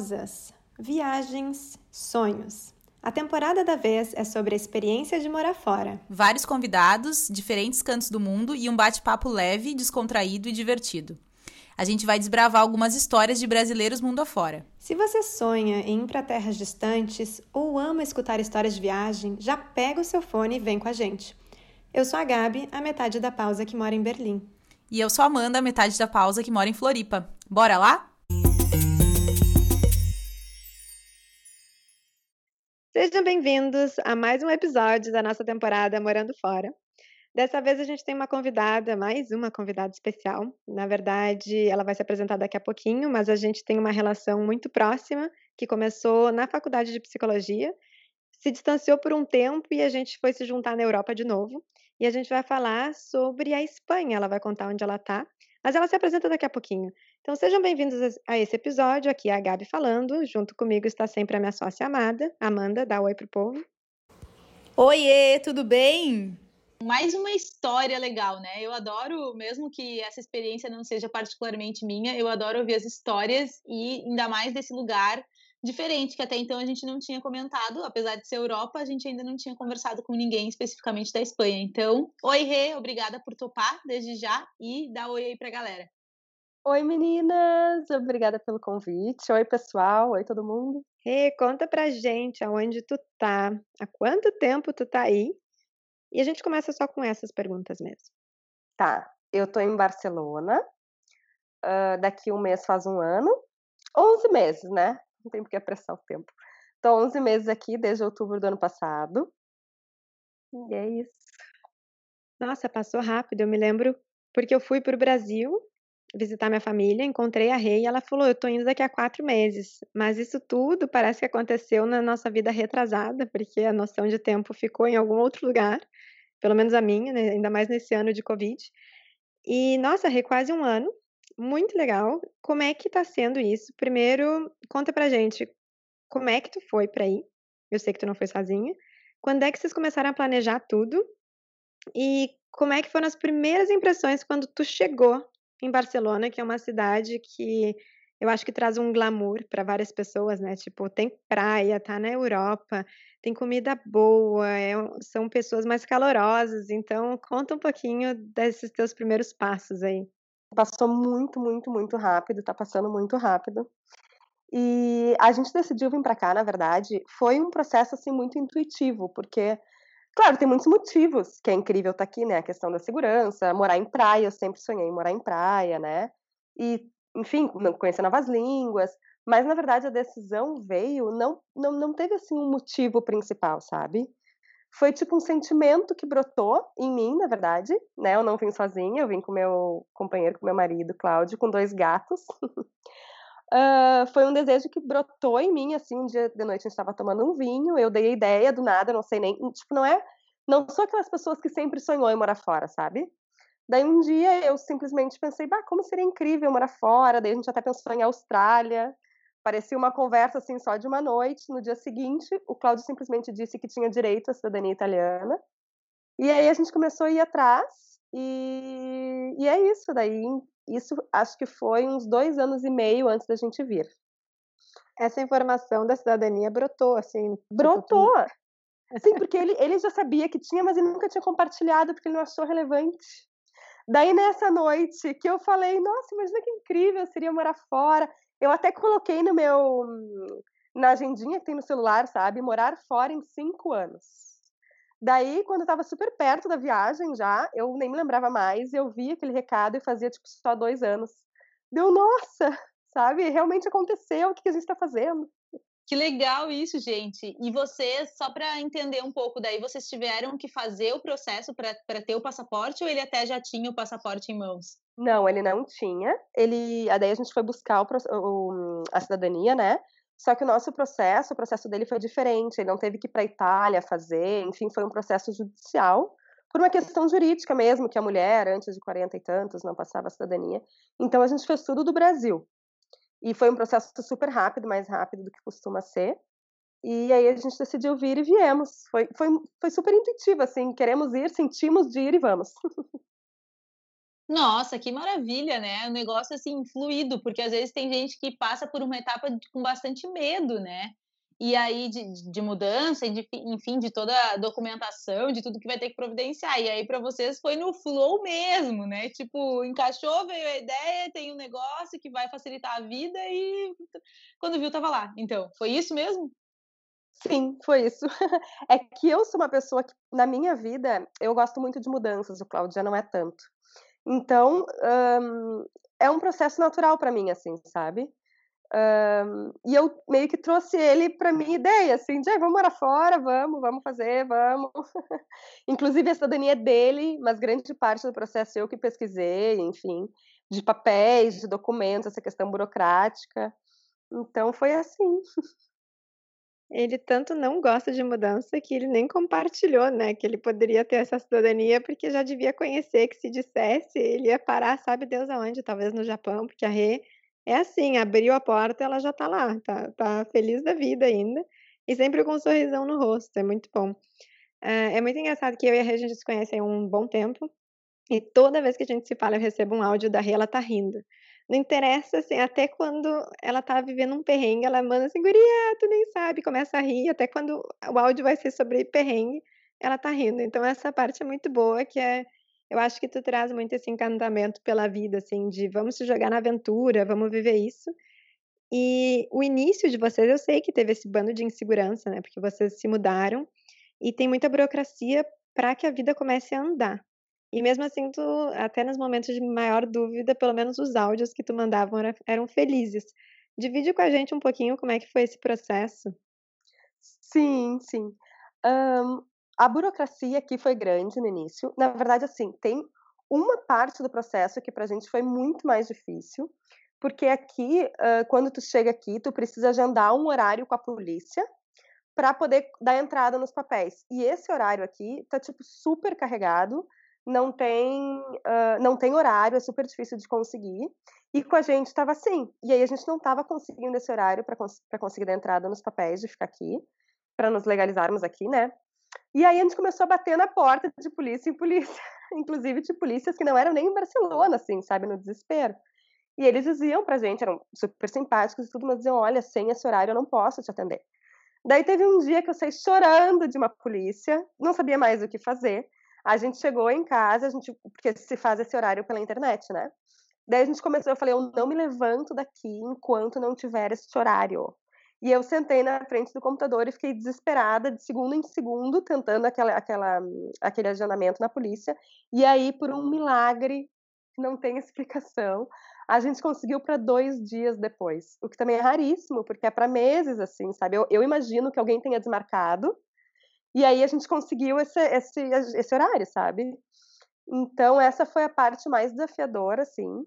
pausas, viagens, sonhos. A temporada da vez é sobre a experiência de morar fora. Vários convidados, diferentes cantos do mundo e um bate-papo leve, descontraído e divertido. A gente vai desbravar algumas histórias de brasileiros mundo afora. Se você sonha em ir para terras distantes ou ama escutar histórias de viagem, já pega o seu fone e vem com a gente. Eu sou a Gabi, a metade da pausa que mora em Berlim. E eu sou a Amanda, a metade da pausa que mora em Floripa. Bora lá? Sejam bem-vindos a mais um episódio da nossa temporada Morando Fora. Dessa vez a gente tem uma convidada, mais uma convidada especial. Na verdade, ela vai se apresentar daqui a pouquinho, mas a gente tem uma relação muito próxima que começou na faculdade de psicologia, se distanciou por um tempo e a gente foi se juntar na Europa de novo. E a gente vai falar sobre a Espanha. Ela vai contar onde ela está, mas ela se apresenta daqui a pouquinho. Então sejam bem-vindos a esse episódio. Aqui é a Gabi falando. Junto comigo está sempre a minha sócia amada, Amanda. Dá um oi pro povo. Oiê, tudo bem? Mais uma história legal, né? Eu adoro, mesmo que essa experiência não seja particularmente minha, eu adoro ouvir as histórias e ainda mais desse lugar diferente, que até então a gente não tinha comentado, apesar de ser Europa, a gente ainda não tinha conversado com ninguém especificamente da Espanha. Então, oi Rê, obrigada por topar desde já e dá oi aí pra galera. Oi meninas, obrigada pelo convite. Oi pessoal, oi todo mundo. Rê, conta pra gente aonde tu tá, há quanto tempo tu tá aí? E a gente começa só com essas perguntas mesmo. Tá, eu tô em Barcelona, uh, daqui um mês faz um ano, 11 meses, né? Não tem porque apressar o tempo. Estou 11 meses aqui, desde outubro do ano passado. E é isso. Nossa, passou rápido. Eu me lembro porque eu fui para o Brasil visitar minha família, encontrei a Rei e ela falou: Eu tô indo daqui a quatro meses. Mas isso tudo parece que aconteceu na nossa vida retrasada, porque a noção de tempo ficou em algum outro lugar, pelo menos a minha, né? ainda mais nesse ano de Covid. E, nossa, Rei, quase um ano. Muito legal. Como é que tá sendo isso? Primeiro, conta pra gente como é que tu foi pra ir. Eu sei que tu não foi sozinha. Quando é que vocês começaram a planejar tudo? E como é que foram as primeiras impressões quando tu chegou em Barcelona, que é uma cidade que eu acho que traz um glamour para várias pessoas, né? Tipo, tem praia, tá na Europa, tem comida boa, é, são pessoas mais calorosas. Então, conta um pouquinho desses teus primeiros passos aí. Passou muito, muito, muito rápido, tá passando muito rápido. E a gente decidiu vir para cá, na verdade, foi um processo assim muito intuitivo, porque claro, tem muitos motivos que é incrível estar tá aqui, né? A questão da segurança, morar em praia, eu sempre sonhei em morar em praia, né? E, enfim, conhecer novas línguas, mas na verdade a decisão veio, não não, não teve assim um motivo principal, sabe? Foi tipo um sentimento que brotou em mim, na verdade, né? Eu não vim sozinha, eu vim com meu companheiro, com meu marido, Cláudio, com dois gatos. uh, foi um desejo que brotou em mim, assim, um dia de noite a gente estava tomando um vinho, eu dei a ideia do nada, não sei nem, tipo, não é, não sou aquelas pessoas que sempre sonhou em morar fora, sabe? Daí um dia eu simplesmente pensei, bah, como seria incrível morar fora, daí a gente até pensou em Austrália, Parecia uma conversa assim só de uma noite. No dia seguinte, o Cláudio simplesmente disse que tinha direito à cidadania italiana. E aí a gente começou a ir atrás. E, e é isso. Daí, isso acho que foi uns dois anos e meio antes da gente vir. Essa informação da cidadania brotou, assim. Brotou! Sim, porque ele, ele já sabia que tinha, mas ele nunca tinha compartilhado porque ele não achou relevante. Daí, nessa noite, que eu falei, nossa, imagina que incrível seria morar fora. Eu até coloquei no meu na agendinha que tem no celular, sabe? Morar fora em cinco anos. Daí, quando eu tava super perto da viagem já, eu nem me lembrava mais, eu vi aquele recado e fazia, tipo, só dois anos. Deu, nossa, sabe? Realmente aconteceu, o que a gente tá fazendo? Que legal isso, gente. E vocês, só para entender um pouco, daí vocês tiveram que fazer o processo para ter o passaporte ou ele até já tinha o passaporte em mãos? Não, ele não tinha. Ele, daí a gente foi buscar o, o, a cidadania, né? Só que o nosso processo, o processo dele foi diferente. Ele não teve que ir para a Itália fazer, enfim, foi um processo judicial por uma questão jurídica mesmo, que a mulher, antes de 40 e tantos, não passava a cidadania. Então a gente fez tudo do Brasil. E foi um processo super rápido, mais rápido do que costuma ser. E aí a gente decidiu vir e viemos. Foi, foi, foi super intuitivo, assim, queremos ir, sentimos de ir e vamos. Nossa, que maravilha, né? Um negócio assim fluido, porque às vezes tem gente que passa por uma etapa com bastante medo, né? E aí de, de mudança, de, enfim, de toda a documentação, de tudo que vai ter que providenciar. E aí para vocês foi no flow mesmo, né? Tipo, encaixou, veio a ideia, tem um negócio que vai facilitar a vida e quando viu tava lá. Então, foi isso mesmo? Sim, foi isso. É que eu sou uma pessoa que, na minha vida, eu gosto muito de mudanças, o Cláudio já não é tanto. Então, um, é um processo natural para mim, assim, sabe? Um, e eu meio que trouxe ele para minha ideia, assim, de vamos morar fora, vamos, vamos fazer, vamos. Inclusive a cidadania é dele, mas grande parte do processo eu que pesquisei, enfim, de papéis, de documentos, essa questão burocrática. Então foi assim. Ele tanto não gosta de mudança que ele nem compartilhou, né, que ele poderia ter essa cidadania, porque já devia conhecer que se dissesse, ele ia parar, sabe Deus aonde, talvez no Japão, porque a Rê é assim, abriu a porta, ela já tá lá, tá, tá feliz da vida ainda, e sempre com um sorrisão no rosto, é muito bom. É, é muito engraçado que eu e a Rê, a gente se conhece há um bom tempo, e toda vez que a gente se fala, eu recebo um áudio da Rê, ela tá rindo. Não interessa, assim, até quando ela tá vivendo um perrengue, ela manda assim, guria, tu nem sabe, começa a rir, até quando o áudio vai ser sobre perrengue, ela tá rindo. Então essa parte é muito boa, que é, eu acho que tu traz muito esse encantamento pela vida, assim, de vamos se jogar na aventura, vamos viver isso. E o início de vocês, eu sei que teve esse bando de insegurança, né? Porque vocês se mudaram e tem muita burocracia para que a vida comece a andar. E mesmo assim, tu, até nos momentos de maior dúvida, pelo menos os áudios que tu mandavam era, eram felizes. Divide com a gente um pouquinho como é que foi esse processo. Sim, sim. Um, a burocracia aqui foi grande no início. Na verdade, assim, tem uma parte do processo que para a gente foi muito mais difícil, porque aqui, uh, quando tu chega aqui, tu precisa agendar um horário com a polícia para poder dar entrada nos papéis. E esse horário aqui tá tipo super carregado não tem, uh, não tem horário, é super difícil de conseguir. E com a gente estava assim. E aí a gente não estava conseguindo esse horário para cons conseguir dar entrada nos papéis de ficar aqui, para nos legalizarmos aqui, né? E aí a gente começou a bater na porta de polícia em polícia, inclusive de polícias que não eram nem em Barcelona, assim, sabe, no desespero. E eles diziam pra gente, eram super simpáticos e tudo, mas diziam: olha, sem esse horário eu não posso te atender. Daí teve um dia que eu saí chorando de uma polícia, não sabia mais o que fazer. A gente chegou em casa, a gente, porque se faz esse horário pela internet, né? Daí a gente começou, eu falei, eu não me levanto daqui enquanto não tiver esse horário. E eu sentei na frente do computador e fiquei desesperada, de segundo em segundo, tentando aquela, aquela, aquele agendamento na polícia. E aí, por um milagre, que não tem explicação, a gente conseguiu para dois dias depois. O que também é raríssimo, porque é para meses, assim, sabe? Eu, eu imagino que alguém tenha desmarcado e aí a gente conseguiu esse, esse, esse horário, sabe? Então, essa foi a parte mais desafiadora, assim.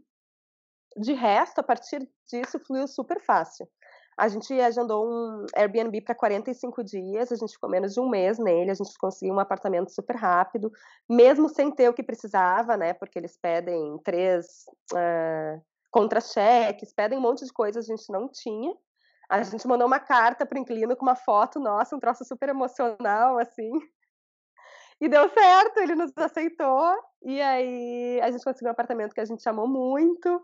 De resto, a partir disso, fluiu super fácil. A gente agendou um Airbnb para 45 dias, a gente ficou menos de um mês nele, a gente conseguiu um apartamento super rápido, mesmo sem ter o que precisava, né? Porque eles pedem três uh, contra-cheques, pedem um monte de coisas a gente não tinha. A gente mandou uma carta pro inquilino com uma foto nossa, um troço super emocional, assim. E deu certo, ele nos aceitou. E aí a gente conseguiu um apartamento que a gente amou muito.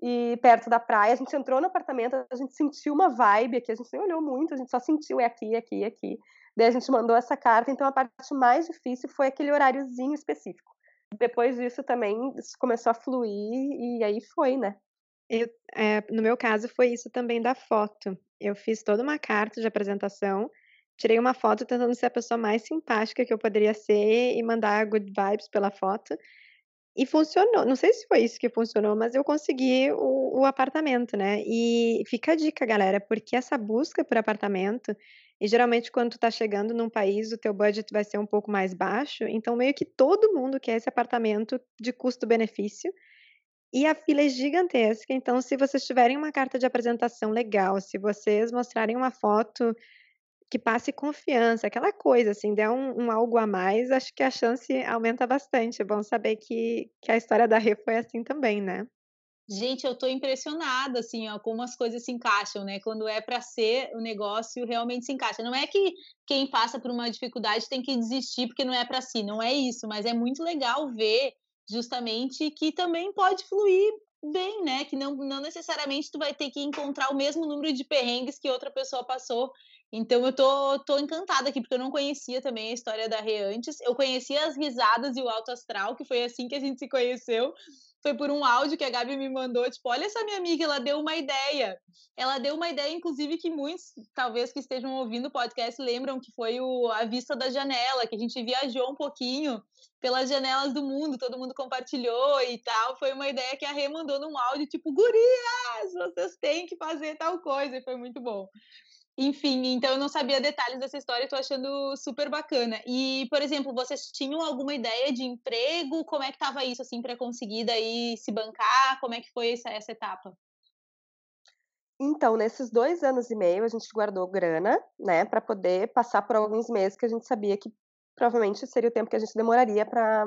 E perto da praia, a gente entrou no apartamento, a gente sentiu uma vibe aqui, a gente nem olhou muito, a gente só sentiu é aqui, aqui, aqui. Daí a gente mandou essa carta, então a parte mais difícil foi aquele horáriozinho específico. Depois disso também começou a fluir e aí foi, né? Eu, é, no meu caso, foi isso também da foto. Eu fiz toda uma carta de apresentação, tirei uma foto tentando ser a pessoa mais simpática que eu poderia ser e mandar good vibes pela foto. E funcionou. Não sei se foi isso que funcionou, mas eu consegui o, o apartamento, né? E fica a dica, galera, porque essa busca por apartamento, e geralmente quando tu tá chegando num país, o teu budget vai ser um pouco mais baixo, então meio que todo mundo quer esse apartamento de custo-benefício. E a fila é gigantesca, então se vocês tiverem uma carta de apresentação legal, se vocês mostrarem uma foto que passe confiança, aquela coisa, assim, der um, um algo a mais, acho que a chance aumenta bastante. É bom saber que, que a história da Rê foi assim também, né? Gente, eu tô impressionada, assim, ó, como as coisas se encaixam, né? Quando é para ser, o negócio realmente se encaixa. Não é que quem passa por uma dificuldade tem que desistir porque não é para si, não é isso, mas é muito legal ver justamente que também pode fluir bem, né? Que não, não necessariamente tu vai ter que encontrar o mesmo número de perrengues que outra pessoa passou. Então eu tô, tô encantada aqui, porque eu não conhecia também a história da Rê antes. Eu conhecia as risadas e o alto astral, que foi assim que a gente se conheceu foi por um áudio que a Gabi me mandou, tipo, olha essa minha amiga, ela deu uma ideia. Ela deu uma ideia, inclusive, que muitos, talvez que estejam ouvindo o podcast, lembram que foi o, a vista da janela, que a gente viajou um pouquinho pelas janelas do mundo, todo mundo compartilhou e tal. Foi uma ideia que a Rê mandou num áudio, tipo, gurias, vocês têm que fazer tal coisa, e foi muito bom. Enfim, então eu não sabia detalhes dessa história e tô achando super bacana. E, por exemplo, vocês tinham alguma ideia de emprego? Como é que tava isso, assim, para conseguir daí se bancar? Como é que foi essa, essa etapa? Então, nesses dois anos e meio, a gente guardou grana, né, para poder passar por alguns meses que a gente sabia que provavelmente seria o tempo que a gente demoraria para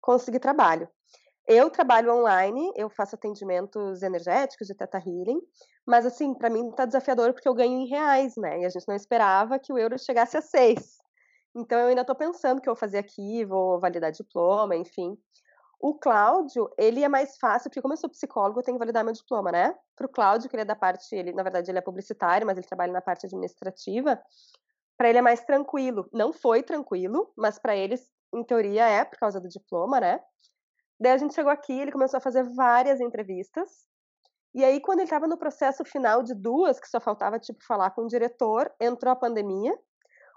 conseguir trabalho. Eu trabalho online, eu faço atendimentos energéticos de Teta Healing, mas assim, para mim tá desafiador porque eu ganho em reais, né? E a gente não esperava que o euro chegasse a seis. Então eu ainda estou pensando o que eu vou fazer aqui, vou validar diploma, enfim. O Cláudio, ele é mais fácil, porque como eu sou psicólogo, eu tenho que validar meu diploma, né? Para o Cláudio, que ele é da parte, ele, na verdade, ele é publicitário, mas ele trabalha na parte administrativa, para ele é mais tranquilo. Não foi tranquilo, mas para eles, em teoria, é por causa do diploma, né? Daí a gente chegou aqui, ele começou a fazer várias entrevistas. E aí, quando ele estava no processo final de duas, que só faltava, tipo, falar com o diretor, entrou a pandemia.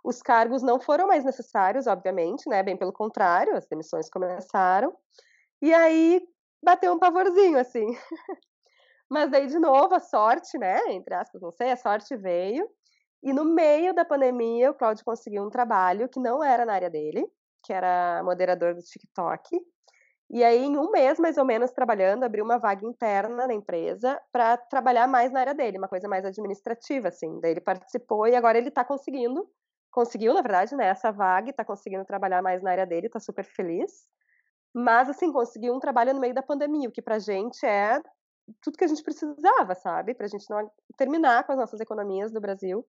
Os cargos não foram mais necessários, obviamente, né? Bem pelo contrário, as demissões começaram. E aí, bateu um pavorzinho, assim. Mas daí, de novo, a sorte, né? Entre aspas, não sei, a sorte veio. E no meio da pandemia, o Cláudio conseguiu um trabalho que não era na área dele, que era moderador do TikTok. E aí, em um mês, mais ou menos, trabalhando, abriu uma vaga interna na empresa para trabalhar mais na área dele, uma coisa mais administrativa, assim. Daí ele participou e agora ele está conseguindo, conseguiu, na verdade, né, essa vaga está conseguindo trabalhar mais na área dele, está super feliz. Mas, assim, conseguiu um trabalho no meio da pandemia, o que pra gente é tudo que a gente precisava, sabe? Pra gente não terminar com as nossas economias do Brasil.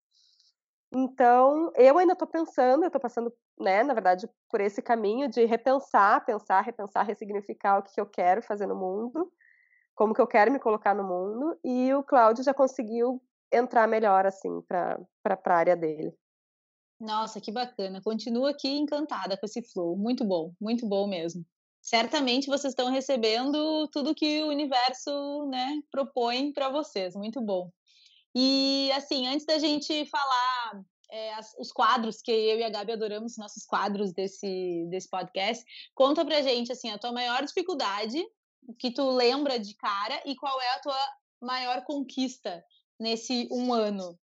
Então, eu ainda estou pensando, eu estou passando, né, na verdade, por esse caminho de repensar, pensar, repensar, ressignificar o que eu quero fazer no mundo, como que eu quero me colocar no mundo, e o Cláudio já conseguiu entrar melhor, assim, para a área dele. Nossa, que bacana. Continuo aqui encantada com esse flow. Muito bom, muito bom mesmo. Certamente vocês estão recebendo tudo que o universo né, propõe para vocês. Muito bom. E, assim, antes da gente falar é, as, os quadros, que eu e a Gabi adoramos, nossos quadros desse, desse podcast, conta pra gente, assim, a tua maior dificuldade, que tu lembra de cara, e qual é a tua maior conquista nesse um ano?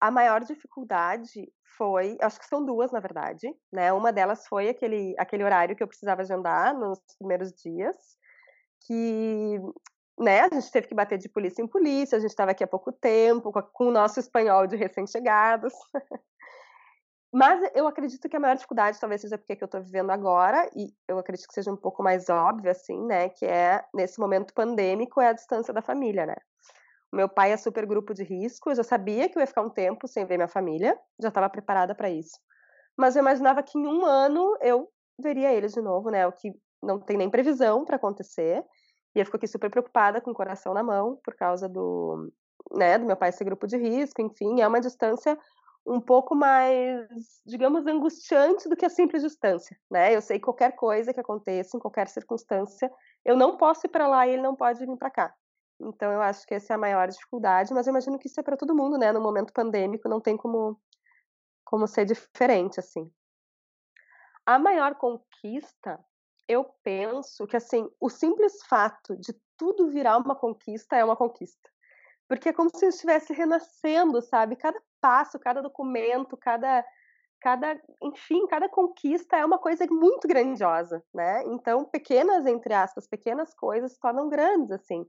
A maior dificuldade foi, acho que são duas, na verdade, né? Uma delas foi aquele, aquele horário que eu precisava agendar nos primeiros dias, que né, a gente teve que bater de polícia em polícia, a gente estava aqui há pouco tempo, com o nosso espanhol de recém-chegados. Mas eu acredito que a maior dificuldade talvez seja porque que eu estou vivendo agora, e eu acredito que seja um pouco mais óbvio, assim, né, que é, nesse momento pandêmico, é a distância da família, né. O meu pai é super grupo de risco, eu já sabia que eu ia ficar um tempo sem ver minha família, já estava preparada para isso. Mas eu imaginava que em um ano eu veria eles de novo, né, o que não tem nem previsão para acontecer, e eu fico aqui super preocupada com o coração na mão por causa do, né, do meu pai ser grupo de risco, enfim, é uma distância um pouco mais, digamos, angustiante do que a simples distância, né? Eu sei que qualquer coisa que aconteça, em qualquer circunstância, eu não posso ir para lá e ele não pode vir para cá. Então eu acho que essa é a maior dificuldade, mas eu imagino que isso é para todo mundo, né? No momento pandêmico não tem como como ser diferente assim. A maior conquista eu penso que assim, o simples fato de tudo virar uma conquista é uma conquista. Porque é como se estivesse renascendo, sabe? Cada passo, cada documento, cada cada, enfim, cada conquista é uma coisa muito grandiosa, né? Então, pequenas entre aspas, pequenas coisas se tornam grandes assim.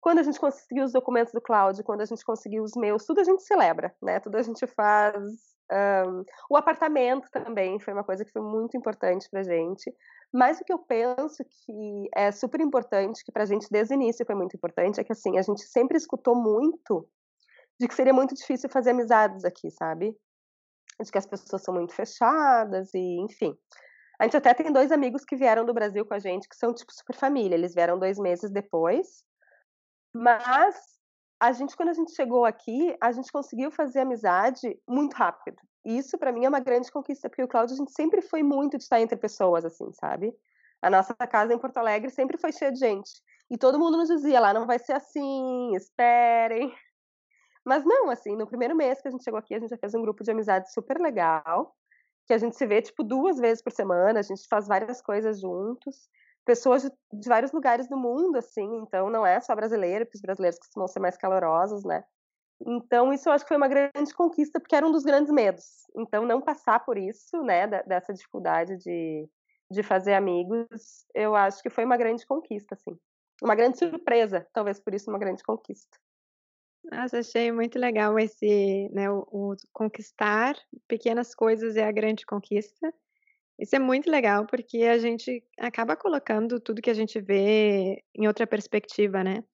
Quando a gente conseguiu os documentos do Cláudio, quando a gente conseguiu os meus, tudo a gente celebra, né? Tudo a gente faz. Um, o apartamento também foi uma coisa que foi muito importante pra gente. Mas o que eu penso que é super importante, que pra gente desde o início foi muito importante, é que assim, a gente sempre escutou muito de que seria muito difícil fazer amizades aqui, sabe? De que as pessoas são muito fechadas e, enfim. A gente até tem dois amigos que vieram do Brasil com a gente, que são tipo super família. Eles vieram dois meses depois. Mas a gente, quando a gente chegou aqui, a gente conseguiu fazer amizade muito rápido. E isso, para mim, é uma grande conquista, porque o Cláudio, a gente sempre foi muito de estar entre pessoas, assim, sabe? A nossa casa em Porto Alegre sempre foi cheia de gente. E todo mundo nos dizia lá, não vai ser assim, esperem. Mas não, assim, no primeiro mês que a gente chegou aqui, a gente já fez um grupo de amizade super legal, que a gente se vê, tipo, duas vezes por semana, a gente faz várias coisas juntos. Pessoas de, vários lugares do mundo, assim, então não é só brasileiro, porque os brasileiros costumam ser mais calorosos, né? Então, isso eu acho que foi uma grande conquista, porque era um dos grandes medos. Então, não passar por isso, né, dessa dificuldade de, de fazer amigos, eu acho que foi uma grande conquista, assim. Uma grande surpresa, talvez por isso uma grande conquista. Nossa, achei muito legal esse, né, o, o, conquistar pequenas coisas é a grande conquista. Isso é muito legal porque a gente acaba colocando tudo que a gente vê em outra perspectiva, né?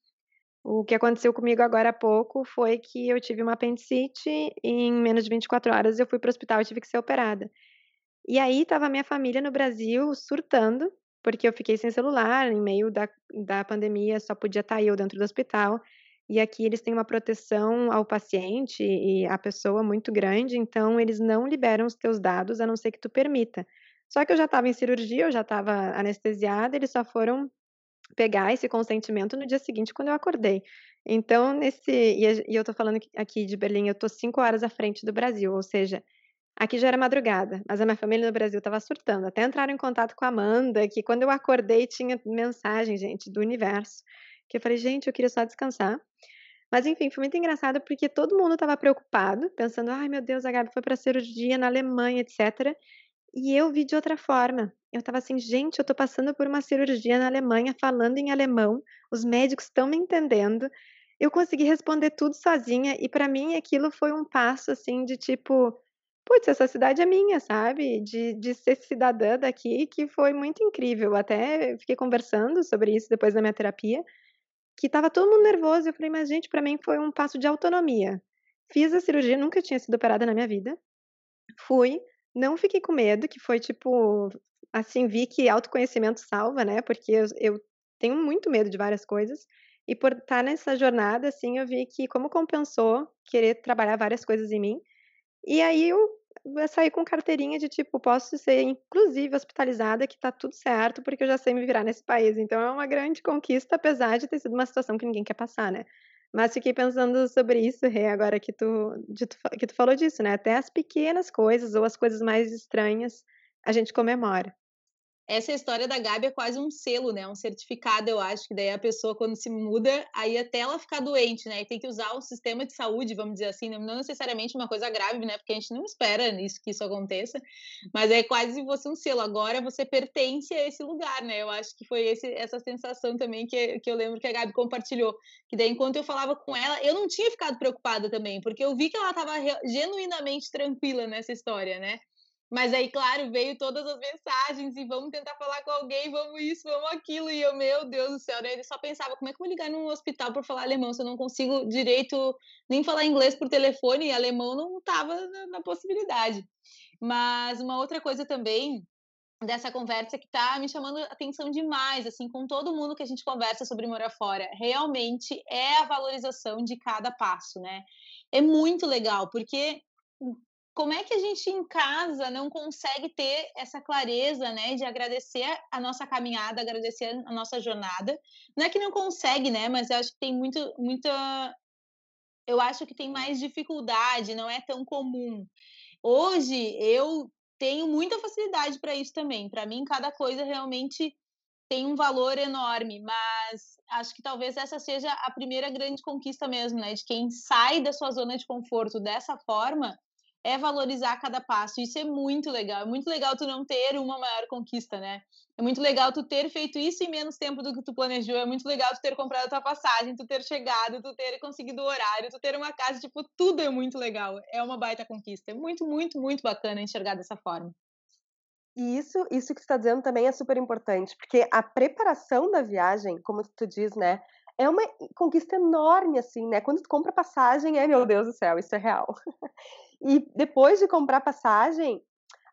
O que aconteceu comigo agora há pouco foi que eu tive uma apendicite e em menos de 24 horas eu fui para o hospital e tive que ser operada. E aí estava minha família no Brasil surtando, porque eu fiquei sem celular, em meio da, da pandemia, só podia estar eu dentro do hospital. E aqui eles têm uma proteção ao paciente e à pessoa muito grande, então eles não liberam os teus dados a não ser que tu permita. Só que eu já estava em cirurgia, eu já estava anestesiada, eles só foram pegar esse consentimento no dia seguinte quando eu acordei. Então, nesse. E eu tô falando aqui de Berlim, eu tô cinco horas à frente do Brasil, ou seja, aqui já era madrugada, mas a minha família no Brasil estava surtando. Até entraram em contato com a Amanda, que quando eu acordei tinha mensagem, gente, do universo que eu falei, gente, eu queria só descansar. Mas enfim, foi muito engraçado porque todo mundo estava preocupado, pensando, ai meu Deus, a Gabi foi para cirurgia na Alemanha, etc. E eu vi de outra forma. Eu estava assim, gente, eu estou passando por uma cirurgia na Alemanha, falando em alemão, os médicos estão me entendendo. Eu consegui responder tudo sozinha e para mim aquilo foi um passo assim de tipo, putz, essa cidade é minha, sabe? De, de ser cidadã daqui, que foi muito incrível. Até fiquei conversando sobre isso depois da minha terapia que estava todo mundo nervoso. Eu falei, mas gente, para mim foi um passo de autonomia. Fiz a cirurgia, nunca tinha sido operada na minha vida. Fui, não fiquei com medo, que foi tipo, assim, vi que autoconhecimento salva, né? Porque eu, eu tenho muito medo de várias coisas. E por estar nessa jornada, assim, eu vi que como compensou querer trabalhar várias coisas em mim. E aí eu sair com carteirinha de tipo, posso ser inclusive hospitalizada, que tá tudo certo, porque eu já sei me virar nesse país. Então é uma grande conquista, apesar de ter sido uma situação que ninguém quer passar, né? Mas fiquei pensando sobre isso, Rê, agora que tu, tu, que tu falou disso, né? Até as pequenas coisas ou as coisas mais estranhas a gente comemora essa história da Gabi é quase um selo, né? Um certificado, eu acho, que daí a pessoa, quando se muda, aí até ela ficar doente, né? E tem que usar o sistema de saúde, vamos dizer assim, não necessariamente uma coisa grave, né? Porque a gente não espera isso, que isso aconteça, mas é quase você um selo. Agora você pertence a esse lugar, né? Eu acho que foi esse, essa sensação também que, que eu lembro que a Gabi compartilhou. Que daí, enquanto eu falava com ela, eu não tinha ficado preocupada também, porque eu vi que ela estava genuinamente tranquila nessa história, né? Mas aí, claro, veio todas as mensagens e vamos tentar falar com alguém, vamos isso, vamos aquilo. E eu, meu Deus do céu, né? ele só pensava, como é que eu vou ligar num hospital para falar alemão se eu não consigo direito nem falar inglês por telefone e alemão não estava na, na, possibilidade. Mas uma outra coisa também dessa conversa que está me chamando atenção demais, assim, com todo mundo que a gente conversa sobre morar fora, realmente é a valorização de cada passo, né? É muito legal, porque como é que a gente em casa não consegue ter essa clareza, né, de agradecer a nossa caminhada, agradecer a nossa jornada? Não é que não consegue, né, mas eu acho que tem muito, muita, eu acho que tem mais dificuldade, não é tão comum. Hoje eu tenho muita facilidade para isso também. Para mim, cada coisa realmente tem um valor enorme, mas acho que talvez essa seja a primeira grande conquista mesmo, né? De quem sai da sua zona de conforto dessa forma é valorizar cada passo. Isso é muito legal. É muito legal tu não ter uma maior conquista, né? É muito legal tu ter feito isso em menos tempo do que tu planejou. É muito legal tu ter comprado a tua passagem, tu ter chegado, tu ter conseguido o horário, tu ter uma casa. Tipo, tudo é muito legal. É uma baita conquista. É muito, muito, muito bacana enxergar dessa forma. E isso, isso que tu está dizendo também é super importante, porque a preparação da viagem, como tu diz, né, é uma conquista enorme, assim, né? Quando tu compra passagem, é, meu Deus do céu, isso é real. E depois de comprar passagem,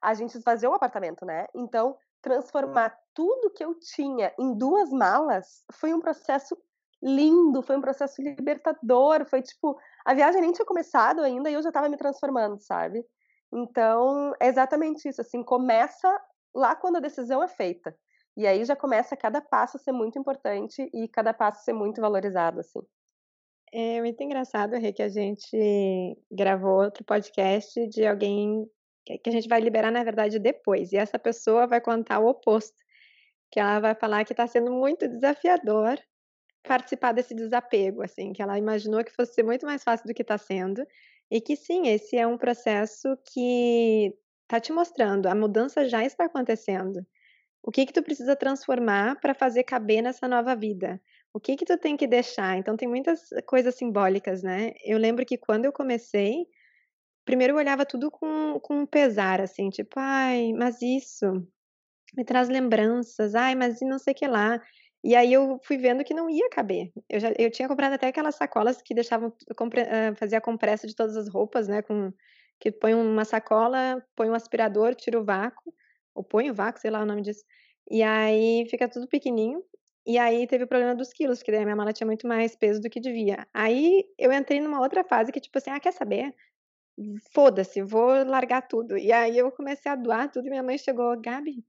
a gente esvaziou o apartamento, né? Então, transformar tudo que eu tinha em duas malas foi um processo lindo, foi um processo libertador, foi tipo, a viagem nem tinha começado ainda e eu já estava me transformando, sabe? Então, é exatamente isso, assim, começa lá quando a decisão é feita. E aí já começa cada passo a ser muito importante e cada passo a ser muito valorizado, assim. É muito engraçado, Rê, que a gente gravou outro podcast de alguém que a gente vai liberar, na verdade, depois. E essa pessoa vai contar o oposto, que ela vai falar que está sendo muito desafiador participar desse desapego, assim, que ela imaginou que fosse muito mais fácil do que está sendo, e que sim, esse é um processo que está te mostrando, a mudança já está acontecendo. O que que tu precisa transformar para fazer caber nessa nova vida? O que que tu tem que deixar? Então tem muitas coisas simbólicas, né? Eu lembro que quando eu comecei, primeiro eu olhava tudo com, com pesar, assim, tipo, ai, mas isso me traz lembranças, ai, mas não sei o que lá. E aí eu fui vendo que não ia caber. Eu já eu tinha comprado até aquelas sacolas que deixavam uh, fazia a compressa de todas as roupas, né, com que põe uma sacola, põe um aspirador, tira o vácuo, ou vácuo, sei lá o nome disso. E aí fica tudo pequenininho. E aí teve o problema dos quilos, que daí a minha mala tinha muito mais peso do que devia. Aí eu entrei numa outra fase que tipo assim, ah, quer saber? foda-se, vou largar tudo. E aí eu comecei a doar tudo e minha mãe chegou, Gabi,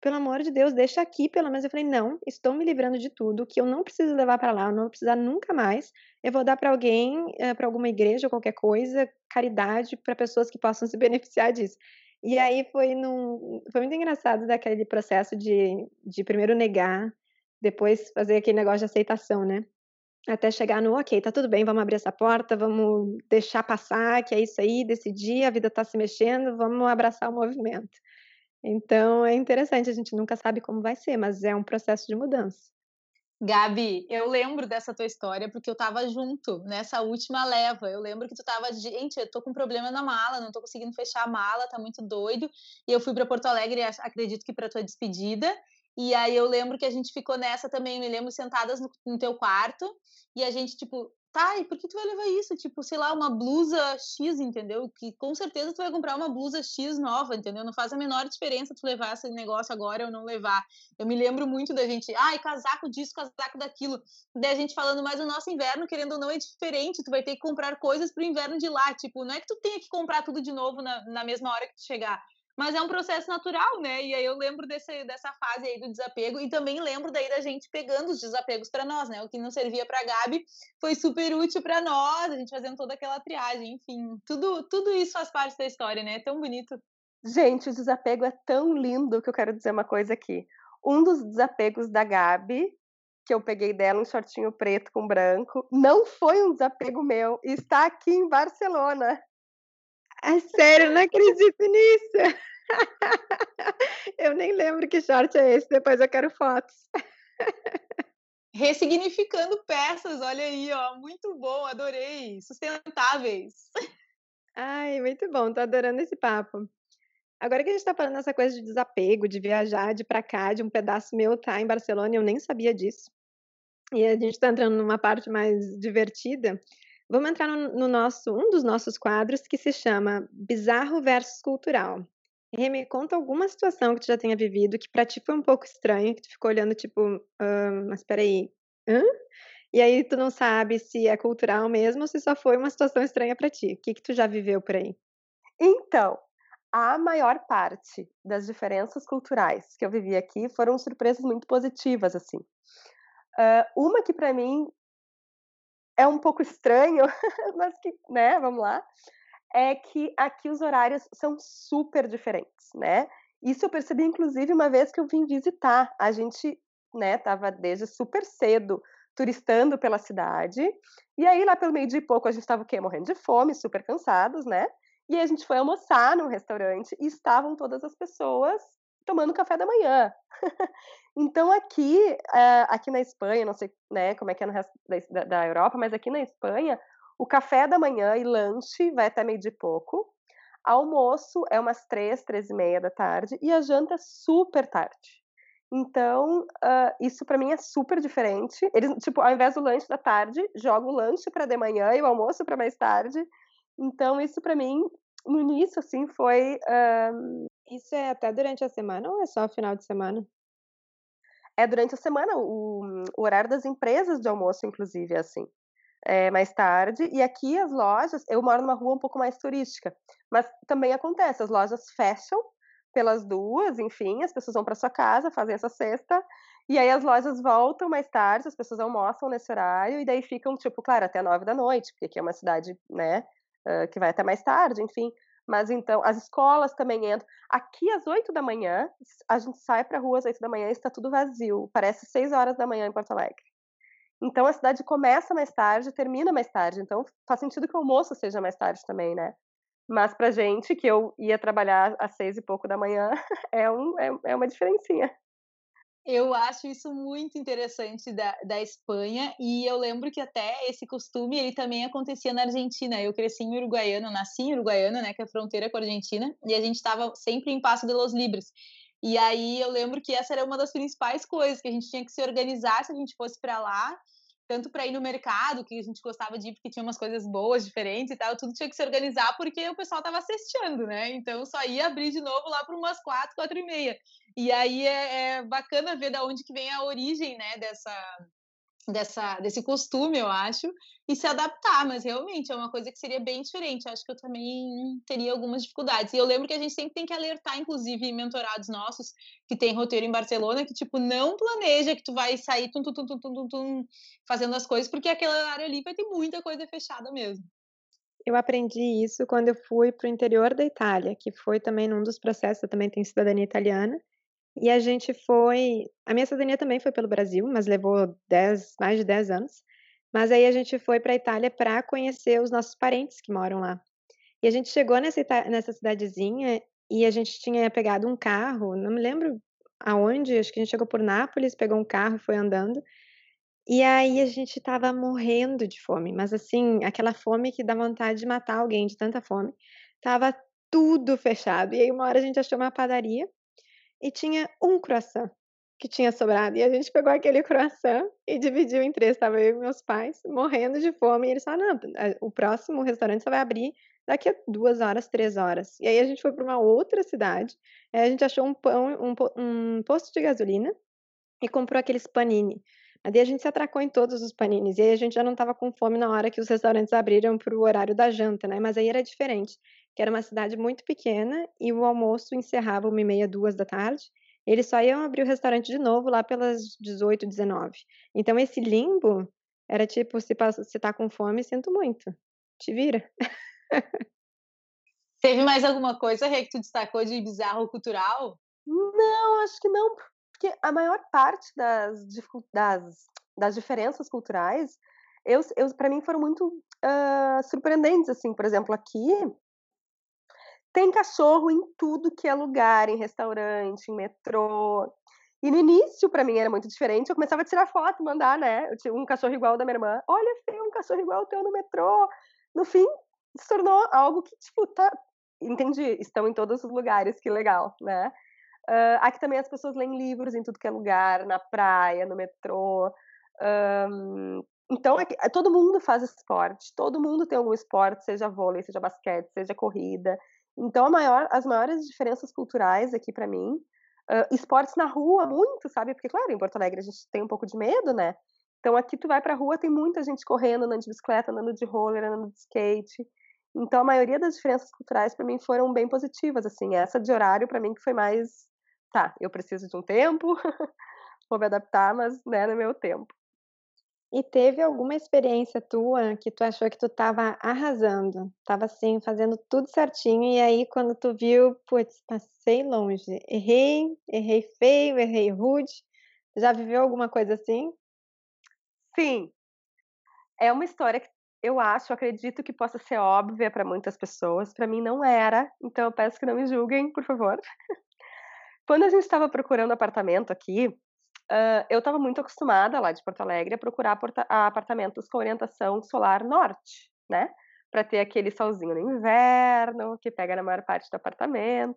pelo amor de Deus, deixa aqui pelo menos. Eu falei, não, estou me livrando de tudo, que eu não preciso levar para lá, eu não vou precisar nunca mais. Eu vou dar para alguém, eh, para alguma igreja, qualquer coisa, caridade, para pessoas que possam se beneficiar disso. E aí foi, num, foi muito engraçado daquele processo de, de primeiro negar, depois fazer aquele negócio de aceitação, né? até chegar no ok, tá tudo bem, vamos abrir essa porta, vamos deixar passar, que é isso aí, decidir, a vida está se mexendo, vamos abraçar o movimento. Então é interessante, a gente nunca sabe como vai ser, mas é um processo de mudança. Gabi, eu lembro dessa tua história porque eu tava junto nessa última leva. Eu lembro que tu tava, gente, eu tô com problema na mala, não tô conseguindo fechar a mala, tá muito doido. E eu fui para Porto Alegre, acredito que para tua despedida, e aí eu lembro que a gente ficou nessa também, me lembro sentadas no, no teu quarto, e a gente, tipo, tá, e por que tu vai levar isso? Tipo, sei lá, uma blusa X, entendeu? Que com certeza tu vai comprar uma blusa X nova, entendeu? Não faz a menor diferença tu levar esse negócio agora ou não levar. Eu me lembro muito da gente, ai, casaco disso, casaco daquilo. Daí a gente falando, mas o nosso inverno, querendo ou não, é diferente. Tu vai ter que comprar coisas pro inverno de lá. Tipo, não é que tu tenha que comprar tudo de novo na, na mesma hora que tu chegar mas é um processo natural, né? E aí eu lembro desse, dessa fase aí do desapego e também lembro daí da gente pegando os desapegos para nós, né? O que não servia para Gabi foi super útil para nós, a gente fazendo toda aquela triagem, enfim, tudo tudo isso faz parte da história, né? É tão bonito. Gente, o desapego é tão lindo que eu quero dizer uma coisa aqui. Um dos desapegos da Gabi, que eu peguei dela um shortinho preto com branco, não foi um desapego meu, está aqui em Barcelona. É sério, não acredito nisso. eu nem lembro que short é esse, depois eu quero fotos. Ressignificando peças, olha aí, ó, muito bom, adorei, sustentáveis. Ai, muito bom, tô adorando esse papo. Agora que a gente tá falando dessa coisa de desapego, de viajar de pra cá, de um pedaço meu tá em Barcelona, eu nem sabia disso. E a gente tá entrando numa parte mais divertida. Vamos entrar no, no nosso, um dos nossos quadros que se chama Bizarro versus Cultural. Rê, me conta alguma situação que tu já tenha vivido que pra ti foi um pouco estranho, que tu ficou olhando tipo, uh, mas peraí, hã? E aí tu não sabe se é cultural mesmo ou se só foi uma situação estranha para ti. O que que tu já viveu por aí? Então, a maior parte das diferenças culturais que eu vivi aqui foram surpresas muito positivas, assim. Uh, uma que para mim é um pouco estranho, mas que, né, vamos lá, é que aqui os horários são super diferentes, né? Isso eu percebi, inclusive, uma vez que eu vim visitar. A gente, né, tava desde super cedo turistando pela cidade. E aí, lá pelo meio de pouco, a gente tava o quê? Morrendo de fome, super cansados, né? E a gente foi almoçar num restaurante e estavam todas as pessoas tomando café da manhã. então aqui, uh, aqui na Espanha, não sei né, como é que é no resto da, da, Europa, mas aqui na Espanha, o café da manhã e lanche vai até meio de pouco. Almoço é umas três, três e meia da tarde e a janta é super tarde. Então, uh, isso para mim é super diferente. Eles, tipo, ao invés do lanche da tarde, jogam o lanche para de manhã e o almoço para mais tarde. Então, isso para mim, no início, assim, foi uh, Isso é até durante a semana ou é só final de semana? É durante a semana, o, o horário das empresas de almoço, inclusive, é assim. É mais tarde. E aqui as lojas, eu moro numa rua um pouco mais turística, mas também acontece, as lojas fecham pelas duas, enfim, as pessoas vão para sua casa, fazem essa cesta, e aí as lojas voltam mais tarde, as pessoas almoçam nesse horário, e daí ficam, tipo, claro, até nove da noite, porque aqui é uma cidade, né, que vai até mais tarde, enfim. Mas então, as escolas também entram. Aqui às oito da manhã, a gente sai para a rua às oito da manhã e está tudo vazio. Parece seis horas da manhã em Porto Alegre. Então a cidade começa mais tarde, termina mais tarde. Então faz sentido que o almoço seja mais tarde também, né? Mas pra gente, que eu ia trabalhar às seis e pouco da manhã, é, um, é, é uma diferencinha. Eu acho isso muito interessante da, da Espanha e eu lembro que até esse costume ele também acontecia na Argentina. Eu cresci em Uruguaiana, nasci em Uruguaiana, né, que é a fronteira com a Argentina, e a gente estava sempre em Passo de los Libres. E aí eu lembro que essa era uma das principais coisas que a gente tinha que se organizar se a gente fosse para lá tanto para ir no mercado, que a gente gostava de ir porque tinha umas coisas boas, diferentes e tal, tudo tinha que se organizar porque o pessoal tava cesteando, né? Então só ia abrir de novo lá para umas quatro, quatro e meia. E aí é, é, bacana ver da onde que vem a origem, né, dessa, dessa, desse costume, eu acho, e se adaptar, mas realmente é uma coisa que seria bem diferente. Eu acho que eu também teria algumas dificuldades. E eu lembro que a gente sempre tem que alertar, inclusive, mentorados nossos que tem roteiro em Barcelona, que, tipo, não planeja que tu vai sair tum, tum, tum, tum, tum, tum, fazendo as coisas, porque aquela área ali vai ter muita coisa fechada mesmo. Eu aprendi isso quando eu fui para o interior da Itália, que foi também num dos processos, eu também tenho cidadania italiana, e a gente foi. A minha cidadania também foi pelo Brasil, mas levou mais de 10 anos. Mas aí a gente foi para a Itália para conhecer os nossos parentes que moram lá. E a gente chegou nessa, nessa cidadezinha e a gente tinha pegado um carro, não me lembro aonde, acho que a gente chegou por Nápoles, pegou um carro, foi andando. E aí a gente estava morrendo de fome, mas assim, aquela fome que dá vontade de matar alguém de tanta fome. Tava tudo fechado. E aí uma hora a gente achou uma padaria e tinha um croissant que tinha sobrado. E a gente pegou aquele croissant e dividiu em três. Estava eu e meus pais morrendo de fome. E eles falaram: não, o próximo restaurante só vai abrir daqui a duas horas, três horas. E aí a gente foi para uma outra cidade. A gente achou um pão, um, um posto de gasolina e comprou aqueles panini. Aí a gente se atracou em todos os paninis. E aí a gente já não estava com fome na hora que os restaurantes abriram para o horário da janta, né? Mas aí era diferente que era uma cidade muito pequena e o almoço encerrava uma e meia, duas da tarde. Eles só iam abrir o restaurante de novo lá pelas 18, 19. Então esse limbo era tipo, se, se tá com fome, sinto muito. Te vira. Teve mais alguma coisa, Rê, que tu destacou de bizarro cultural? Não, acho que não. Porque a maior parte das, das, das diferenças culturais, eu, eu para mim, foram muito uh, surpreendentes. Assim, por exemplo, aqui tem cachorro em tudo que é lugar, em restaurante, em metrô. E no início, para mim, era muito diferente. Eu começava a tirar foto, mandar, né? Eu tinha um cachorro igual da minha irmã. Olha, tem um cachorro igual o teu no metrô. No fim, se tornou algo que, tipo, tá. Entendi, estão em todos os lugares, que legal, né? Uh, aqui também as pessoas leem livros em tudo que é lugar, na praia, no metrô. Um, então, aqui, todo mundo faz esporte, todo mundo tem algum esporte, seja vôlei, seja basquete, seja corrida. Então, maior, as maiores diferenças culturais aqui para mim, uh, esportes na rua, muito, sabe? Porque, claro, em Porto Alegre a gente tem um pouco de medo, né? Então, aqui tu vai pra rua, tem muita gente correndo, andando de bicicleta, andando de roller, andando de skate. Então, a maioria das diferenças culturais para mim foram bem positivas, assim. Essa de horário, para mim, que foi mais, tá, eu preciso de um tempo, vou me adaptar, mas, né, no meu tempo. E teve alguma experiência tua que tu achou que tu estava arrasando, estava assim, fazendo tudo certinho, e aí quando tu viu, putz, passei longe, errei, errei feio, errei rude. Já viveu alguma coisa assim? Sim. É uma história que eu acho, acredito que possa ser óbvia para muitas pessoas, para mim não era, então eu peço que não me julguem, por favor. Quando a gente estava procurando apartamento aqui, Uh, eu estava muito acostumada lá de Porto Alegre a procurar apartamentos com orientação solar norte, né? Para ter aquele solzinho no inverno, que pega na maior parte do apartamento.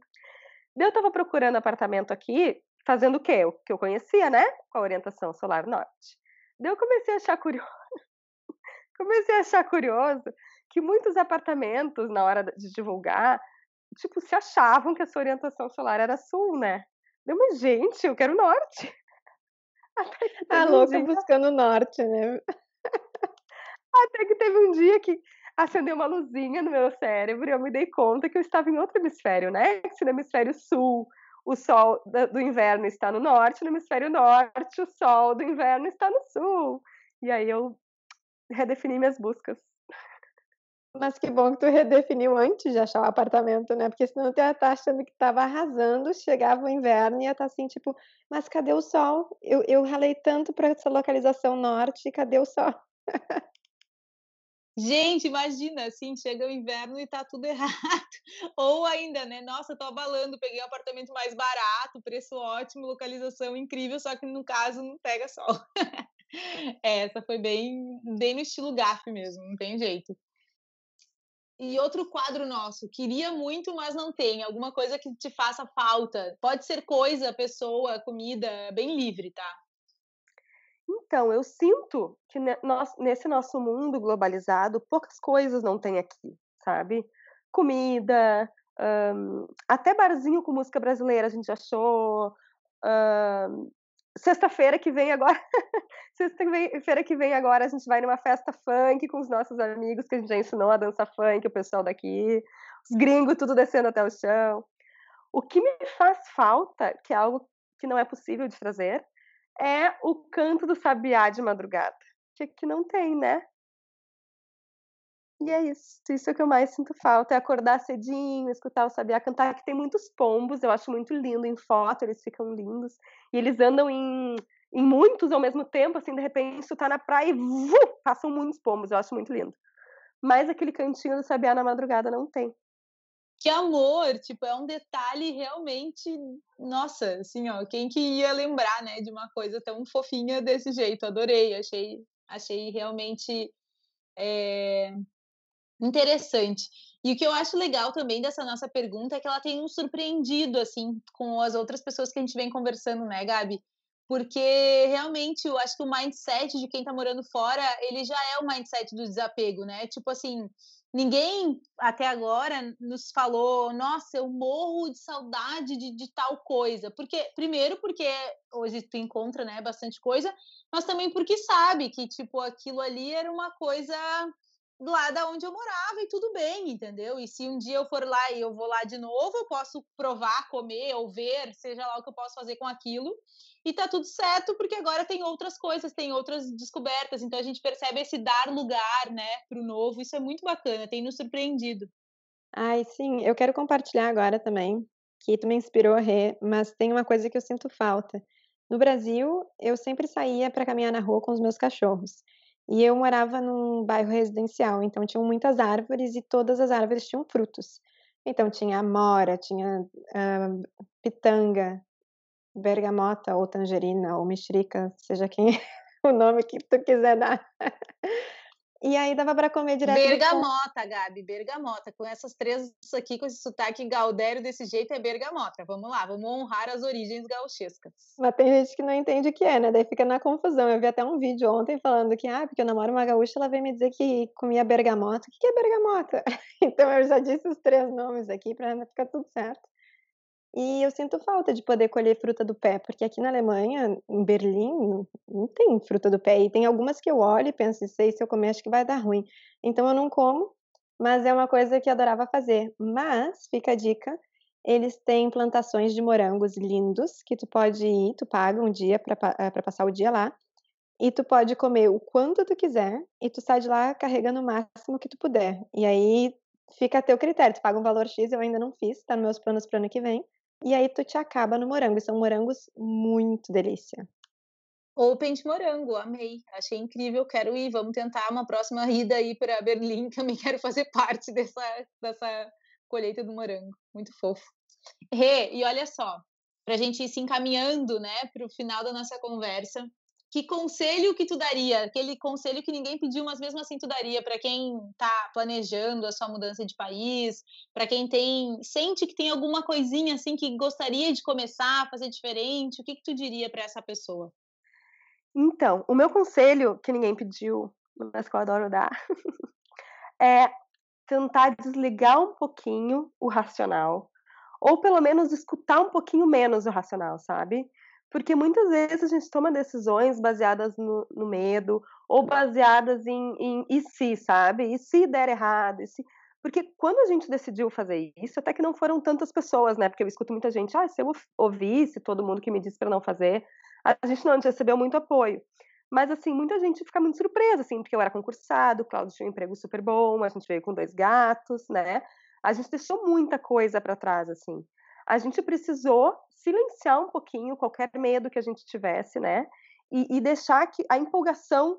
Daí eu estava procurando apartamento aqui, fazendo o quê? O que eu conhecia, né? Com a orientação solar norte. Daí eu comecei a achar curioso. comecei a achar curioso que muitos apartamentos, na hora de divulgar, tipo, se achavam que a sua orientação solar era sul, né? Deu, mas gente, eu quero norte. A louca um buscando o norte, né? Até que teve um dia que acendeu uma luzinha no meu cérebro e eu me dei conta que eu estava em outro hemisfério, né? Se no hemisfério sul o sol do inverno está no norte, no hemisfério norte o sol do inverno está no sul. E aí eu redefini minhas buscas. Mas que bom que tu redefiniu antes de achar o apartamento, né? Porque senão tu ia estar achando que estava arrasando, chegava o inverno e ia estar assim, tipo, mas cadê o sol? Eu, eu ralei tanto para essa localização norte, cadê o sol? Gente, imagina, assim, chega o inverno e tá tudo errado. Ou ainda, né? Nossa, tô abalando, peguei um apartamento mais barato, preço ótimo, localização incrível, só que no caso não pega sol. É, essa foi bem, bem no estilo GAF mesmo, não tem jeito. E outro quadro nosso, queria muito, mas não tem. Alguma coisa que te faça falta. Pode ser coisa, pessoa, comida, bem livre, tá? Então, eu sinto que nesse nosso mundo globalizado, poucas coisas não tem aqui, sabe? Comida, um, até barzinho com música brasileira a gente achou. Um, Sexta-feira que vem agora, sexta-feira que vem agora a gente vai numa festa funk com os nossos amigos que a gente já ensinou a dança funk, o pessoal daqui, os gringos tudo descendo até o chão. O que me faz falta, que é algo que não é possível de trazer, é o canto do sabiá de madrugada, que aqui não tem, né? E é isso. Isso é o que eu mais sinto falta. É acordar cedinho, escutar o sabiá cantar, que tem muitos pombos. Eu acho muito lindo em foto, eles ficam lindos. E eles andam em, em muitos ao mesmo tempo, assim, de repente tu tá na praia e vu, passam muitos pombos. Eu acho muito lindo. Mas aquele cantinho do sabiá na madrugada não tem. Que amor! Tipo, é um detalhe realmente. Nossa, assim, ó, quem que ia lembrar, né, de uma coisa tão fofinha desse jeito? Adorei, achei, achei realmente. É interessante. E o que eu acho legal também dessa nossa pergunta é que ela tem um surpreendido, assim, com as outras pessoas que a gente vem conversando, né, Gabi? Porque realmente eu acho que o mindset de quem tá morando fora, ele já é o mindset do desapego, né? Tipo assim, ninguém até agora nos falou, nossa, eu morro de saudade de, de tal coisa. Porque, primeiro, porque hoje tu encontra, né, bastante coisa, mas também porque sabe que, tipo, aquilo ali era uma coisa lá da onde eu morava e tudo bem, entendeu? E se um dia eu for lá e eu vou lá de novo, eu posso provar, comer ou ver, seja lá o que eu posso fazer com aquilo. E tá tudo certo, porque agora tem outras coisas, tem outras descobertas. Então a gente percebe esse dar lugar, né, pro novo. Isso é muito bacana, tem nos surpreendido. Ai, sim, eu quero compartilhar agora também, que tu me inspirou, Rê, mas tem uma coisa que eu sinto falta. No Brasil, eu sempre saía para caminhar na rua com os meus cachorros. E eu morava num bairro residencial, então tinham muitas árvores e todas as árvores tinham frutos. Então tinha amora, tinha uh, pitanga, bergamota ou tangerina ou mexerica, seja quem o nome que tu quiser dar. E aí dava para comer direto. Bergamota, Gabi, bergamota. Com essas três aqui, com esse sotaque gaudério desse jeito, é bergamota. Vamos lá, vamos honrar as origens gauchescas. Mas tem gente que não entende o que é, né? Daí fica na confusão. Eu vi até um vídeo ontem falando que, ah, porque eu namoro uma gaúcha, ela veio me dizer que comia bergamota. O que é bergamota? Então eu já disse os três nomes aqui para ficar tudo certo. E eu sinto falta de poder colher fruta do pé, porque aqui na Alemanha, em Berlim, não, tem fruta do pé. E tem algumas que eu olho e penso, sei, se eu comer, acho que vai dar ruim. Então eu não como, mas é uma coisa que eu adorava fazer. Mas, fica a dica, eles têm plantações de morangos lindos, que tu pode ir, tu paga um dia para eh, passar o dia lá, e tu pode comer o quanto tu quiser, e tu sai de lá carregando o máximo que tu puder. E aí fica a teu critério, tu paga um valor X, eu ainda não fiz, tá nos meus planos para ano que vem. E aí tu te acaba no morango. São morangos muito delícia. Open de morango, amei. Achei incrível, quero ir. Vamos tentar uma próxima ida aí para Berlim. Também quero fazer parte dessa, dessa colheita do morango. Muito fofo. Rê, e olha só, para a gente ir se encaminhando né, para o final da nossa conversa, que conselho que tu daria? Aquele conselho que ninguém pediu, mas mesmo assim tu daria para quem está planejando a sua mudança de país, para quem tem sente que tem alguma coisinha assim que gostaria de começar a fazer diferente, o que que tu diria para essa pessoa? Então, o meu conselho que ninguém pediu, mas que eu adoro dar, é tentar desligar um pouquinho o racional, ou pelo menos escutar um pouquinho menos o racional, sabe? Porque muitas vezes a gente toma decisões baseadas no, no medo ou baseadas em, em e se, sabe? E se der errado? E se... Porque quando a gente decidiu fazer isso, até que não foram tantas pessoas, né? Porque eu escuto muita gente, ah, se eu ouvisse todo mundo que me disse para não fazer, a gente não recebeu muito apoio. Mas, assim, muita gente fica muito surpresa, assim, porque eu era concursado, o Cláudio tinha um emprego super bom, a gente veio com dois gatos, né? A gente deixou muita coisa para trás, assim. A gente precisou silenciar um pouquinho qualquer medo que a gente tivesse, né? E, e deixar que a empolgação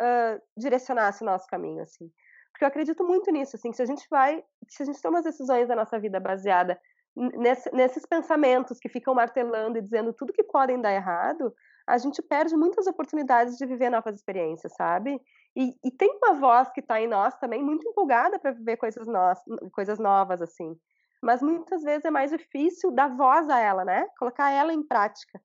uh, direcionasse o nosso caminho, assim. Porque eu acredito muito nisso, assim, que se a gente vai, se a gente toma as decisões da nossa vida baseada nesse, nesses pensamentos que ficam martelando e dizendo tudo que podem dar errado, a gente perde muitas oportunidades de viver novas experiências, sabe? E, e tem uma voz que está em nós também muito empolgada para viver coisas, no, coisas novas, assim. Mas muitas vezes é mais difícil dar voz a ela, né? Colocar ela em prática.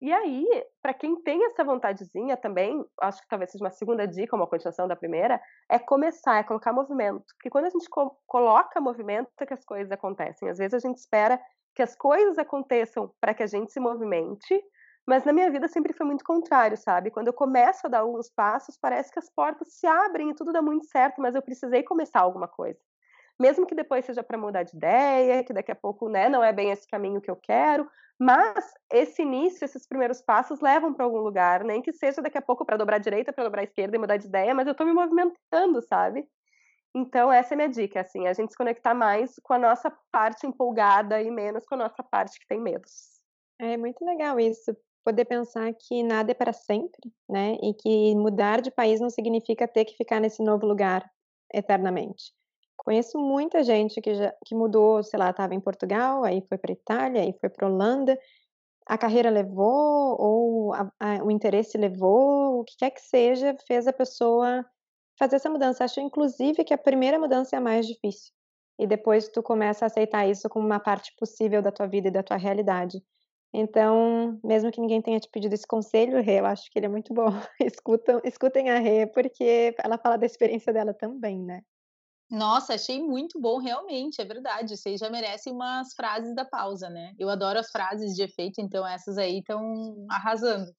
E aí, para quem tem essa vontadezinha também, acho que talvez seja uma segunda dica, uma continuação da primeira, é começar, é colocar movimento. Porque quando a gente co coloca movimento, é que as coisas acontecem. Às vezes a gente espera que as coisas aconteçam para que a gente se movimente, mas na minha vida sempre foi muito contrário, sabe? Quando eu começo a dar alguns passos, parece que as portas se abrem e tudo dá muito certo, mas eu precisei começar alguma coisa. Mesmo que depois seja para mudar de ideia, que daqui a pouco, né, não é bem esse caminho que eu quero, mas esse início, esses primeiros passos levam para algum lugar, nem que seja daqui a pouco para dobrar direita, para dobrar esquerda e mudar de ideia, mas eu estou me movimentando, sabe? Então, essa é a minha dica, assim, a gente se conectar mais com a nossa parte empolgada e menos com a nossa parte que tem medos. É muito legal isso, poder pensar que nada é para sempre, né? E que mudar de país não significa ter que ficar nesse novo lugar eternamente. Conheço muita gente que já que mudou, sei lá, estava em Portugal, aí foi para Itália, aí foi para Holanda, a carreira levou ou a, a, o interesse levou, o que quer que seja, fez a pessoa fazer essa mudança. Acho inclusive que a primeira mudança é a mais difícil. E depois tu começa a aceitar isso como uma parte possível da tua vida e da tua realidade. Então, mesmo que ninguém tenha te pedido esse conselho, Rê, eu acho que ele é muito bom. Escutam, escutem a Rê, porque ela fala da experiência dela também, né? Nossa, achei muito bom, realmente, é verdade. Vocês já merecem umas frases da pausa, né? Eu adoro as frases de efeito, então essas aí estão arrasando.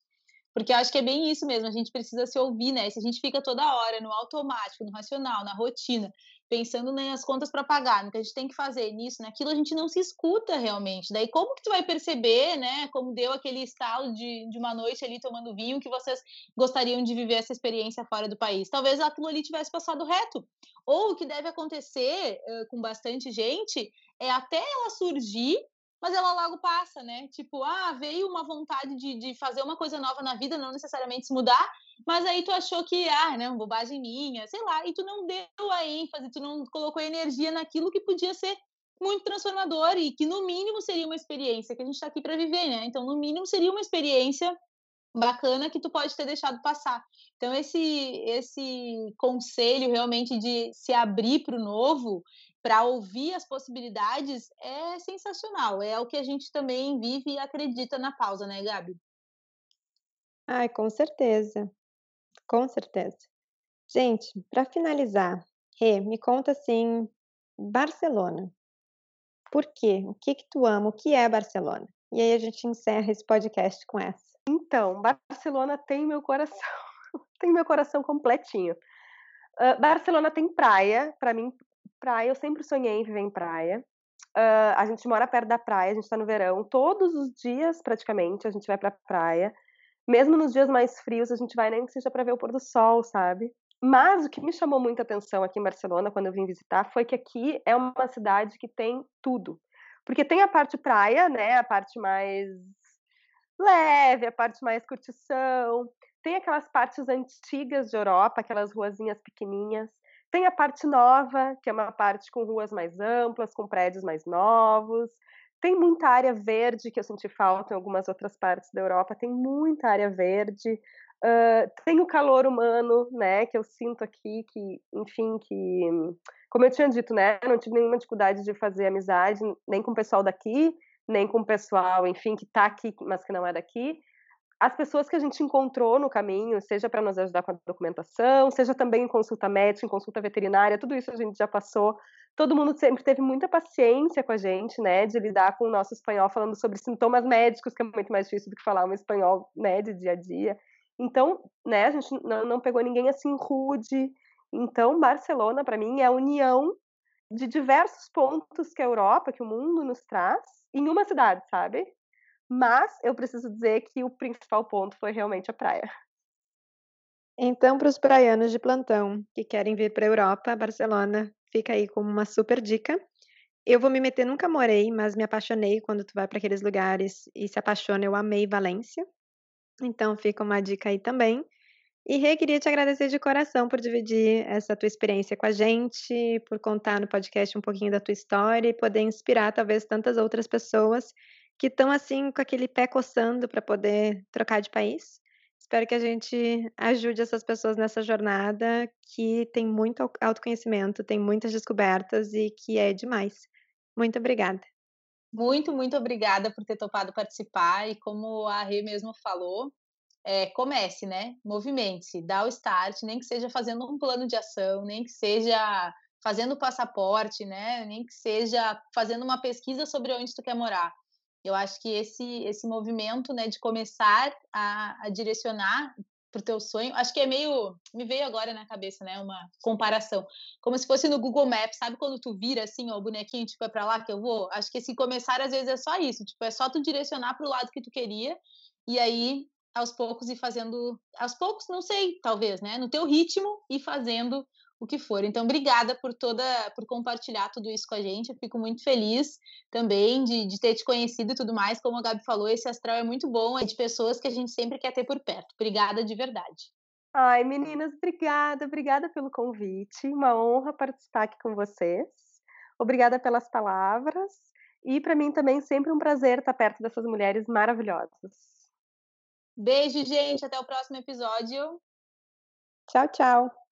Porque eu acho que é bem isso mesmo, a gente precisa se ouvir, né? Se a gente fica toda hora no automático, no racional, na rotina, pensando nas contas para pagar, no que a gente tem que fazer nisso, naquilo, a gente não se escuta realmente. Daí como que tu vai perceber, né, como deu aquele estalo de, de uma noite ali tomando vinho, que vocês gostariam de viver essa experiência fora do país? Talvez aquilo ali tivesse passado reto. Ou o que deve acontecer uh, com bastante gente é até ela surgir mas ela logo passa, né? Tipo, ah, veio uma vontade de, de fazer uma coisa nova na vida, não necessariamente se mudar, mas aí tu achou que, ah, não, bobagem minha, sei lá, e tu não deu a ênfase, tu não colocou energia naquilo que podia ser muito transformador e que no mínimo seria uma experiência que a gente está aqui para viver, né? Então, no mínimo seria uma experiência bacana que tu pode ter deixado passar. Então esse esse conselho realmente de se abrir para o novo, para ouvir as possibilidades é sensacional. É o que a gente também vive e acredita na pausa, né, Gabi? Ai, com certeza. Com certeza. Gente, para finalizar, Rê, me conta assim, Barcelona. Por quê? O que que tu ama? O que é Barcelona? E aí a gente encerra esse podcast com essa. Então, Barcelona tem meu coração, tem meu coração completinho. Uh, Barcelona tem praia, para mim, praia, eu sempre sonhei em viver em praia. Uh, a gente mora perto da praia, a gente tá no verão, todos os dias praticamente a gente vai pra praia. Mesmo nos dias mais frios, a gente vai nem que seja para ver o pôr do sol, sabe? Mas o que me chamou muita atenção aqui em Barcelona, quando eu vim visitar, foi que aqui é uma cidade que tem tudo. Porque tem a parte praia, né, a parte mais leve, a parte mais curtição. Tem aquelas partes antigas de Europa, aquelas ruazinhas pequenininhas. Tem a parte nova, que é uma parte com ruas mais amplas, com prédios mais novos. Tem muita área verde que eu senti falta em algumas outras partes da Europa. Tem muita área verde. Uh, tem o calor humano, né, que eu sinto aqui, que, enfim, que, como eu tinha dito, né, não tive nenhuma dificuldade de fazer amizade, nem com o pessoal daqui, nem com o pessoal, enfim, que está aqui, mas que não é daqui. as pessoas que a gente encontrou no caminho, seja para nos ajudar com a documentação, seja também em consulta médica, em consulta veterinária, tudo isso a gente já passou. Todo mundo sempre teve muita paciência com a gente, né, de lidar com o nosso espanhol falando sobre sintomas médicos, que é muito mais difícil do que falar um espanhol, né, de dia a dia. Então, né, a gente não, não pegou ninguém assim rude. Então, Barcelona, para mim, é a união de diversos pontos que a Europa, que o mundo nos traz, em uma cidade, sabe? Mas eu preciso dizer que o principal ponto foi realmente a praia. Então, para os praianos de plantão que querem vir para a Europa, Barcelona fica aí como uma super dica. Eu vou me meter, nunca morei, mas me apaixonei quando tu vai para aqueles lugares e se apaixona. Eu amei Valência. Então, fica uma dica aí também. E Rê, queria te agradecer de coração por dividir essa tua experiência com a gente, por contar no podcast um pouquinho da tua história e poder inspirar talvez tantas outras pessoas que estão assim com aquele pé coçando para poder trocar de país. Espero que a gente ajude essas pessoas nessa jornada que tem muito autoconhecimento, tem muitas descobertas e que é demais. Muito obrigada. Muito, muito obrigada por ter topado participar e como a Rê mesmo falou, é, comece, né? Movimente-se, dá o start, nem que seja fazendo um plano de ação, nem que seja fazendo passaporte, né? Nem que seja fazendo uma pesquisa sobre onde tu quer morar. Eu acho que esse esse movimento, né, de começar a, a direcionar para o teu sonho, acho que é meio, me veio agora na cabeça, né, uma comparação, como se fosse no Google Maps, sabe quando tu vira assim, ó, o bonequinho, tipo, é para lá que eu vou? Acho que esse começar às vezes é só isso, tipo, é só tu direcionar para o lado que tu queria e aí aos poucos e fazendo, aos poucos, não sei, talvez, né, no teu ritmo e fazendo o que for. Então, obrigada por toda, por compartilhar tudo isso com a gente. Eu fico muito feliz também de, de ter te conhecido e tudo mais. Como a Gabi falou, esse astral é muito bom, é de pessoas que a gente sempre quer ter por perto. Obrigada de verdade. Ai, meninas, obrigada, obrigada pelo convite. Uma honra participar aqui com vocês. Obrigada pelas palavras. E para mim também sempre um prazer estar perto dessas mulheres maravilhosas. Beijo, gente. Até o próximo episódio. Tchau, tchau.